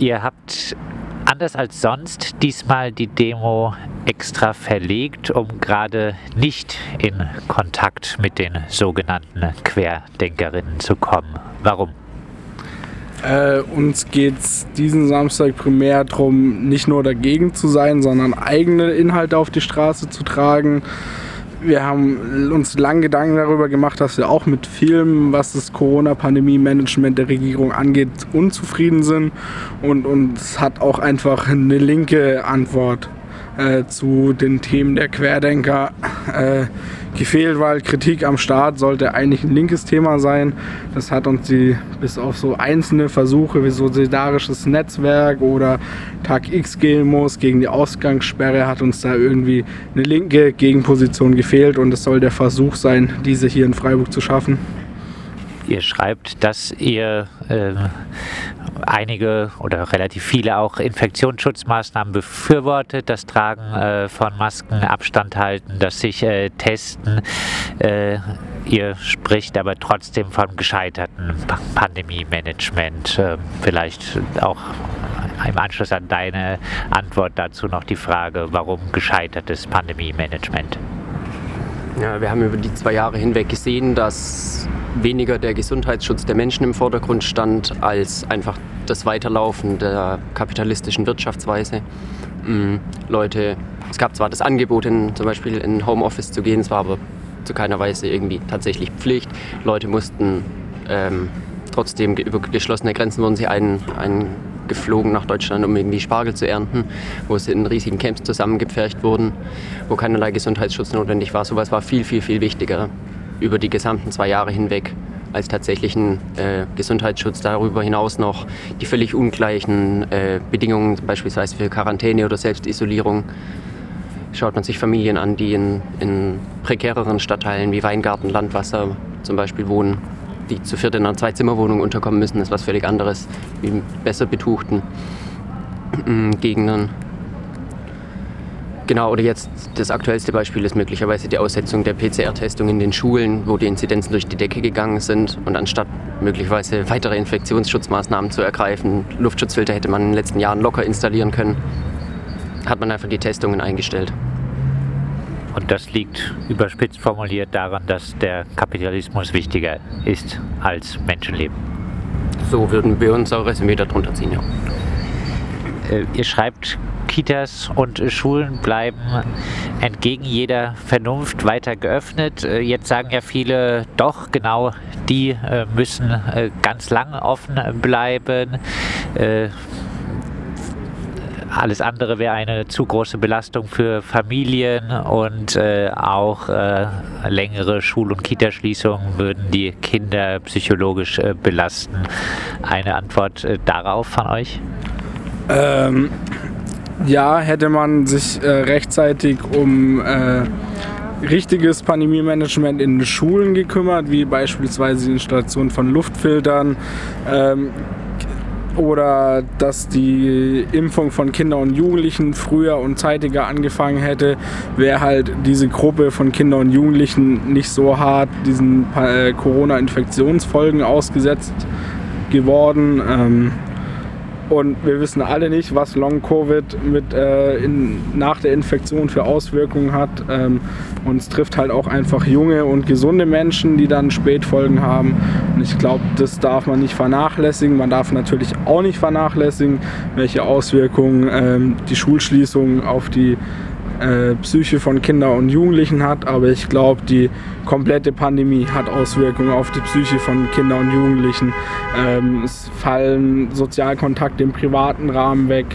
ihr habt anders als sonst diesmal die Demo extra verlegt, um gerade nicht in Kontakt mit den sogenannten Querdenkerinnen zu kommen. Warum? Äh, uns geht es diesen Samstag primär darum, nicht nur dagegen zu sein, sondern eigene Inhalte auf die Straße zu tragen. Wir haben uns lange Gedanken darüber gemacht, dass wir auch mit Filmen, was das Corona-Pandemie-Management der Regierung angeht, unzufrieden sind. Und uns hat auch einfach eine linke Antwort äh, zu den Themen der Querdenker äh, gefehlt, weil Kritik am Staat sollte eigentlich ein linkes Thema sein. Das hat uns die bis auf so einzelne Versuche wie so solidarisches Netzwerk oder Tag X gehen muss gegen die Ausgangssperre hat uns da irgendwie eine linke Gegenposition gefehlt und es soll der Versuch sein, diese hier in Freiburg zu schaffen. Ihr schreibt, dass ihr äh, einige oder relativ viele auch Infektionsschutzmaßnahmen befürwortet, das Tragen äh, von Masken, Abstand halten, das sich äh, testen. Äh, ihr spricht aber trotzdem vom gescheiterten Pandemie-Management. Ähm, vielleicht auch im Anschluss an deine Antwort dazu noch die Frage, warum gescheitertes Pandemie-Management? Ja, wir haben über die zwei Jahre hinweg gesehen, dass weniger der Gesundheitsschutz der Menschen im Vordergrund stand, als einfach das Weiterlaufen der kapitalistischen Wirtschaftsweise. Mhm. Leute, es gab zwar das Angebot, in, zum Beispiel in Homeoffice zu gehen, es war aber zu keiner Weise irgendwie tatsächlich Pflicht. Leute mussten ähm, trotzdem über geschlossene Grenzen wurden sie ein, eingeflogen nach Deutschland, um irgendwie Spargel zu ernten, wo sie in riesigen Camps zusammengepfercht wurden, wo keinerlei Gesundheitsschutz notwendig war. Sowas war viel, viel, viel wichtiger über die gesamten zwei Jahre hinweg als tatsächlichen äh, Gesundheitsschutz. Darüber hinaus noch die völlig ungleichen äh, Bedingungen, beispielsweise für Quarantäne oder Selbstisolierung. Schaut man sich Familien an, die in, in prekäreren Stadtteilen wie Weingarten, Landwasser zum Beispiel wohnen, die zu viert in einer Zwei-Zimmer-Wohnung unterkommen müssen, ist was völlig anderes wie besser betuchten äh, Gegenden. Genau, oder jetzt das aktuellste Beispiel ist möglicherweise die Aussetzung der PCR-Testung in den Schulen, wo die Inzidenzen durch die Decke gegangen sind. Und anstatt möglicherweise weitere Infektionsschutzmaßnahmen zu ergreifen, Luftschutzfilter hätte man in den letzten Jahren locker installieren können, hat man einfach die Testungen eingestellt. Und das liegt überspitzt formuliert daran, dass der Kapitalismus wichtiger ist als Menschenleben. So würden wir unser Resümee darunter ziehen, ja. Äh, ihr schreibt Kitas und Schulen bleiben entgegen jeder Vernunft weiter geöffnet. Äh, jetzt sagen ja viele, doch, genau, die äh, müssen ganz lang offen bleiben. Alles andere wäre eine zu große Belastung für Familien und äh, auch äh, längere Schul- und Kitaschließungen würden die Kinder psychologisch äh, belasten. Eine Antwort darauf von euch? Ähm, ja, hätte man sich äh, rechtzeitig um äh, richtiges Pandemie-Management in Schulen gekümmert, wie beispielsweise die Installation von Luftfiltern ähm, oder dass die Impfung von Kindern und Jugendlichen früher und zeitiger angefangen hätte, wäre halt diese Gruppe von Kindern und Jugendlichen nicht so hart diesen äh, Corona-Infektionsfolgen ausgesetzt geworden. Ähm, und wir wissen alle nicht, was Long-Covid mit äh, in, nach der Infektion für Auswirkungen hat. Ähm, und es trifft halt auch einfach junge und gesunde Menschen, die dann Spätfolgen haben. Und ich glaube, das darf man nicht vernachlässigen. Man darf natürlich auch nicht vernachlässigen, welche Auswirkungen ähm, die Schulschließung auf die äh, Psyche von Kindern und Jugendlichen hat, aber ich glaube, die komplette Pandemie hat Auswirkungen auf die Psyche von Kindern und Jugendlichen. Ähm, es fallen Sozialkontakte im privaten Rahmen weg,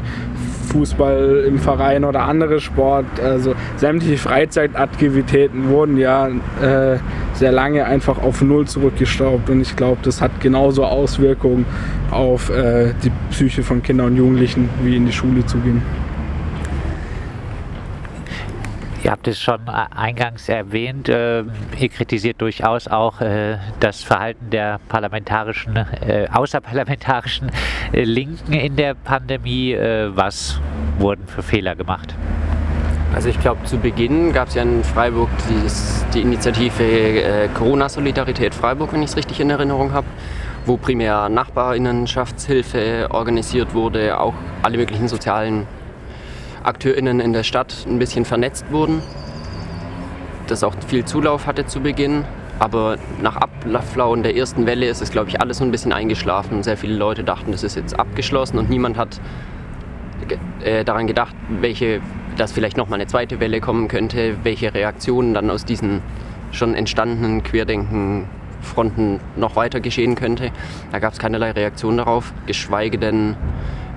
Fußball im Verein oder andere Sport, also sämtliche Freizeitaktivitäten wurden ja äh, sehr lange einfach auf Null zurückgestaubt und ich glaube, das hat genauso Auswirkungen auf äh, die Psyche von Kindern und Jugendlichen, wie in die Schule zu gehen. Ihr habt es schon eingangs erwähnt, äh, ihr kritisiert durchaus auch äh, das Verhalten der parlamentarischen, äh, außerparlamentarischen äh, Linken in der Pandemie. Äh, was wurden für Fehler gemacht? Also ich glaube, zu Beginn gab es ja in Freiburg dieses, die Initiative äh, Corona-Solidarität Freiburg, wenn ich es richtig in Erinnerung habe wo primär Nachbarinnenschaftshilfe organisiert wurde, auch alle möglichen sozialen AkteurInnen in der Stadt ein bisschen vernetzt wurden. Das auch viel Zulauf hatte zu Beginn. Aber nach Abflauen der ersten Welle ist es, glaube ich, alles so ein bisschen eingeschlafen. Sehr viele Leute dachten, das ist jetzt abgeschlossen und niemand hat äh, daran gedacht, welche, dass vielleicht nochmal eine zweite Welle kommen könnte, welche Reaktionen dann aus diesen schon entstandenen Querdenken-Fronten noch weiter geschehen könnte. Da gab es keinerlei Reaktion darauf, geschweige denn,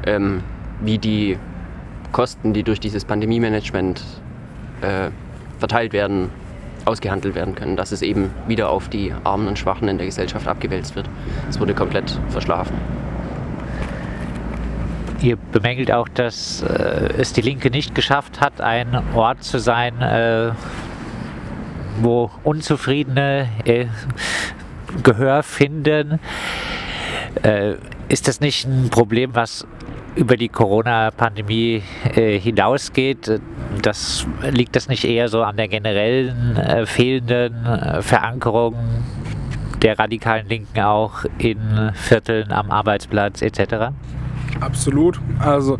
ähm, wie die Kosten, die durch dieses Pandemie-Management äh, verteilt werden, ausgehandelt werden können, dass es eben wieder auf die Armen und Schwachen in der Gesellschaft abgewälzt wird. Es wurde komplett verschlafen. Ihr bemängelt auch, dass äh, es die Linke nicht geschafft hat, ein Ort zu sein, äh, wo Unzufriedene äh, Gehör finden. Äh, ist das nicht ein Problem, was über die Corona-Pandemie äh, hinausgeht. Das liegt das nicht eher so an der generellen äh, fehlenden äh, Verankerung der radikalen Linken auch in Vierteln am Arbeitsplatz etc.? Absolut. Also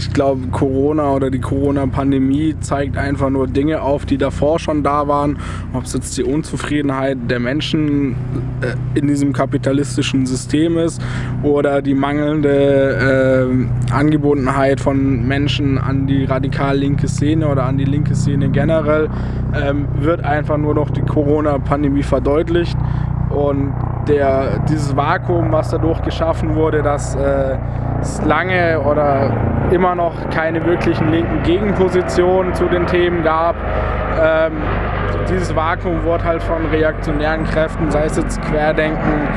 ich glaube, Corona oder die Corona-Pandemie zeigt einfach nur Dinge auf, die davor schon da waren. Ob es jetzt die Unzufriedenheit der Menschen äh, in diesem kapitalistischen System ist oder die mangelnde äh, Angebundenheit von Menschen an die radikal linke Szene oder an die linke Szene generell, äh, wird einfach nur noch die Corona-Pandemie verdeutlicht. Und der, dieses Vakuum, was dadurch geschaffen wurde, dass äh, lange oder immer noch keine wirklichen linken Gegenpositionen zu den Themen gab. Ähm, dieses Vakuum wurde halt von reaktionären Kräften, sei es jetzt Querdenken,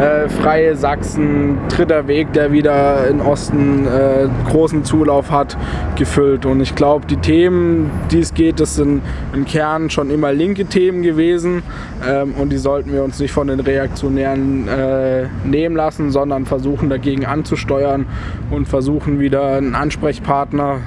äh, Freie Sachsen, Dritter Weg, der wieder in Osten äh, großen Zulauf hat, gefüllt. Und ich glaube, die Themen, die es geht, das sind im Kern schon immer linke Themen gewesen. Ähm, und die sollten wir uns nicht von den Reaktionären äh, nehmen lassen, sondern versuchen dagegen anzusteuern und versuchen wieder einen Ansprechpartner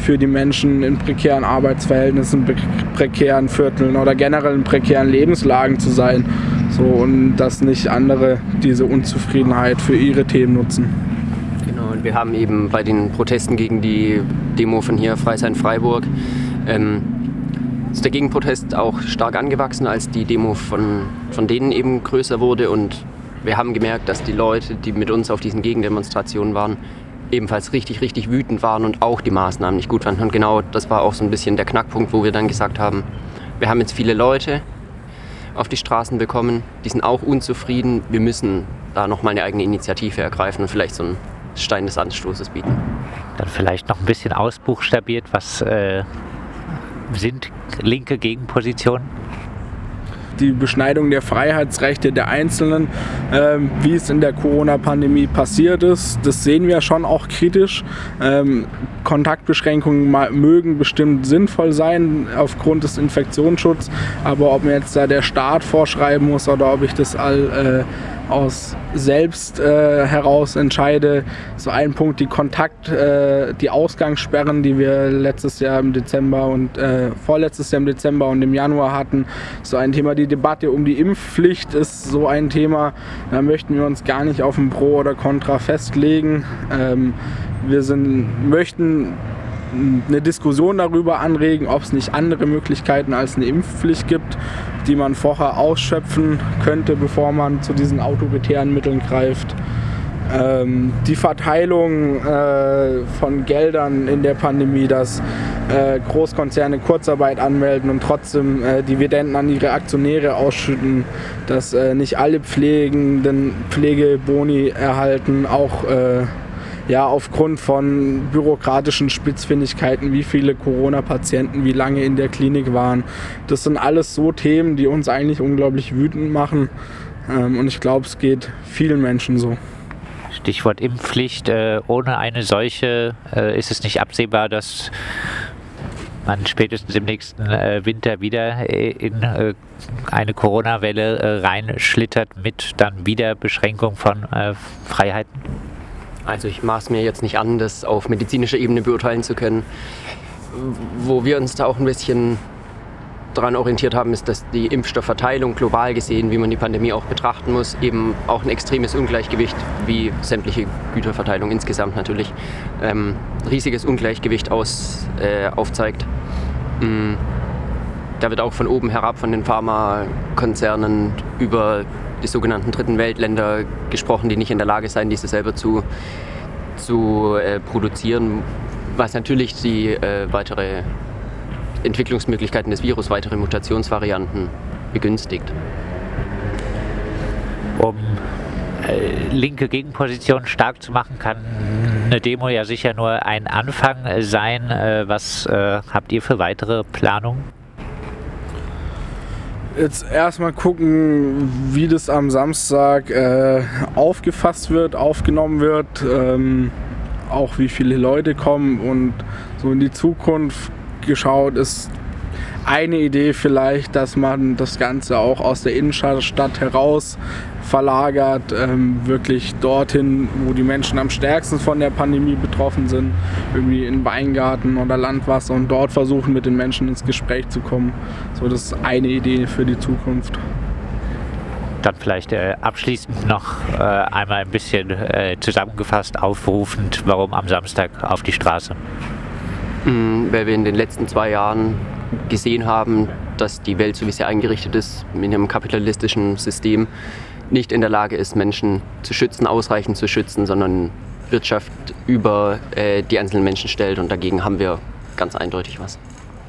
für die Menschen in prekären Arbeitsverhältnissen, prekären Vierteln oder generell in prekären Lebenslagen zu sein. So, und dass nicht andere diese Unzufriedenheit für ihre Themen nutzen. Genau, und wir haben eben bei den Protesten gegen die Demo von hier, Freisein Freiburg, ähm, ist der Gegenprotest auch stark angewachsen, als die Demo von, von denen eben größer wurde. Und wir haben gemerkt, dass die Leute, die mit uns auf diesen Gegendemonstrationen waren, ebenfalls richtig, richtig wütend waren und auch die Maßnahmen nicht gut fanden. Und genau das war auch so ein bisschen der Knackpunkt, wo wir dann gesagt haben, wir haben jetzt viele Leute auf die Straßen bekommen, die sind auch unzufrieden. Wir müssen da nochmal eine eigene Initiative ergreifen und vielleicht so einen Stein des Anstoßes bieten. Dann vielleicht noch ein bisschen ausbuchstabiert, was äh, sind linke Gegenpositionen? Die Beschneidung der Freiheitsrechte der Einzelnen, ähm, wie es in der Corona-Pandemie passiert ist. Das sehen wir schon auch kritisch. Ähm, Kontaktbeschränkungen mögen bestimmt sinnvoll sein aufgrund des Infektionsschutzes, aber ob mir jetzt da der Staat vorschreiben muss oder ob ich das all äh, aus selbst äh, heraus entscheide. So ein Punkt, die Kontakt, äh, die Ausgangssperren, die wir letztes Jahr im Dezember und äh, vorletztes Jahr im Dezember und im Januar hatten. So ein Thema, die Debatte um die Impfpflicht ist so ein Thema. Da möchten wir uns gar nicht auf ein Pro oder Contra festlegen. Ähm, wir sind, möchten eine Diskussion darüber anregen, ob es nicht andere Möglichkeiten als eine Impfpflicht gibt, die man vorher ausschöpfen könnte, bevor man zu diesen autoritären Mitteln greift. Ähm, die Verteilung äh, von Geldern in der Pandemie, dass äh, Großkonzerne Kurzarbeit anmelden und trotzdem äh, Dividenden an ihre Aktionäre ausschütten, dass äh, nicht alle Pflegenden Pflegeboni erhalten, auch äh, ja, aufgrund von bürokratischen Spitzfindigkeiten, wie viele Corona-Patienten wie lange in der Klinik waren. Das sind alles so Themen, die uns eigentlich unglaublich wütend machen. Ähm, und ich glaube, es geht vielen Menschen so. Stichwort Impfpflicht. Äh, ohne eine solche äh, ist es nicht absehbar, dass man spätestens im nächsten äh, Winter wieder in eine Corona-Welle reinschlittert mit dann wieder Beschränkung von Freiheiten? Also ich maß mir jetzt nicht an, das auf medizinischer Ebene beurteilen zu können. Wo wir uns da auch ein bisschen daran orientiert haben, ist, dass die Impfstoffverteilung global gesehen, wie man die Pandemie auch betrachten muss, eben auch ein extremes Ungleichgewicht, wie sämtliche Güterverteilung insgesamt natürlich, ähm, riesiges Ungleichgewicht aus, äh, aufzeigt. Mhm. Da wird auch von oben herab von den Pharmakonzernen über die sogenannten dritten Weltländer gesprochen, die nicht in der Lage seien, diese selber zu, zu äh, produzieren, was natürlich die äh, weitere Entwicklungsmöglichkeiten des Virus, weitere Mutationsvarianten begünstigt. Um äh, linke Gegenpositionen stark zu machen, kann eine Demo ja sicher nur ein Anfang sein. Äh, was äh, habt ihr für weitere Planungen? Jetzt erstmal gucken, wie das am Samstag äh, aufgefasst wird, aufgenommen wird, ähm, auch wie viele Leute kommen und so in die Zukunft geschaut ist eine Idee vielleicht, dass man das Ganze auch aus der Innenstadt heraus verlagert, ähm, wirklich dorthin, wo die Menschen am stärksten von der Pandemie betroffen sind, irgendwie in Weingarten oder Landwasser und dort versuchen, mit den Menschen ins Gespräch zu kommen. So, das ist eine Idee für die Zukunft. Dann vielleicht äh, abschließend noch äh, einmal ein bisschen äh, zusammengefasst aufrufend, warum am Samstag auf die Straße. Mm, weil wir in den letzten zwei Jahren gesehen haben, dass die Welt, so wie sie eingerichtet ist, in einem kapitalistischen System nicht in der Lage ist, Menschen zu schützen, ausreichend zu schützen, sondern Wirtschaft über äh, die einzelnen Menschen stellt. Und dagegen haben wir ganz eindeutig was.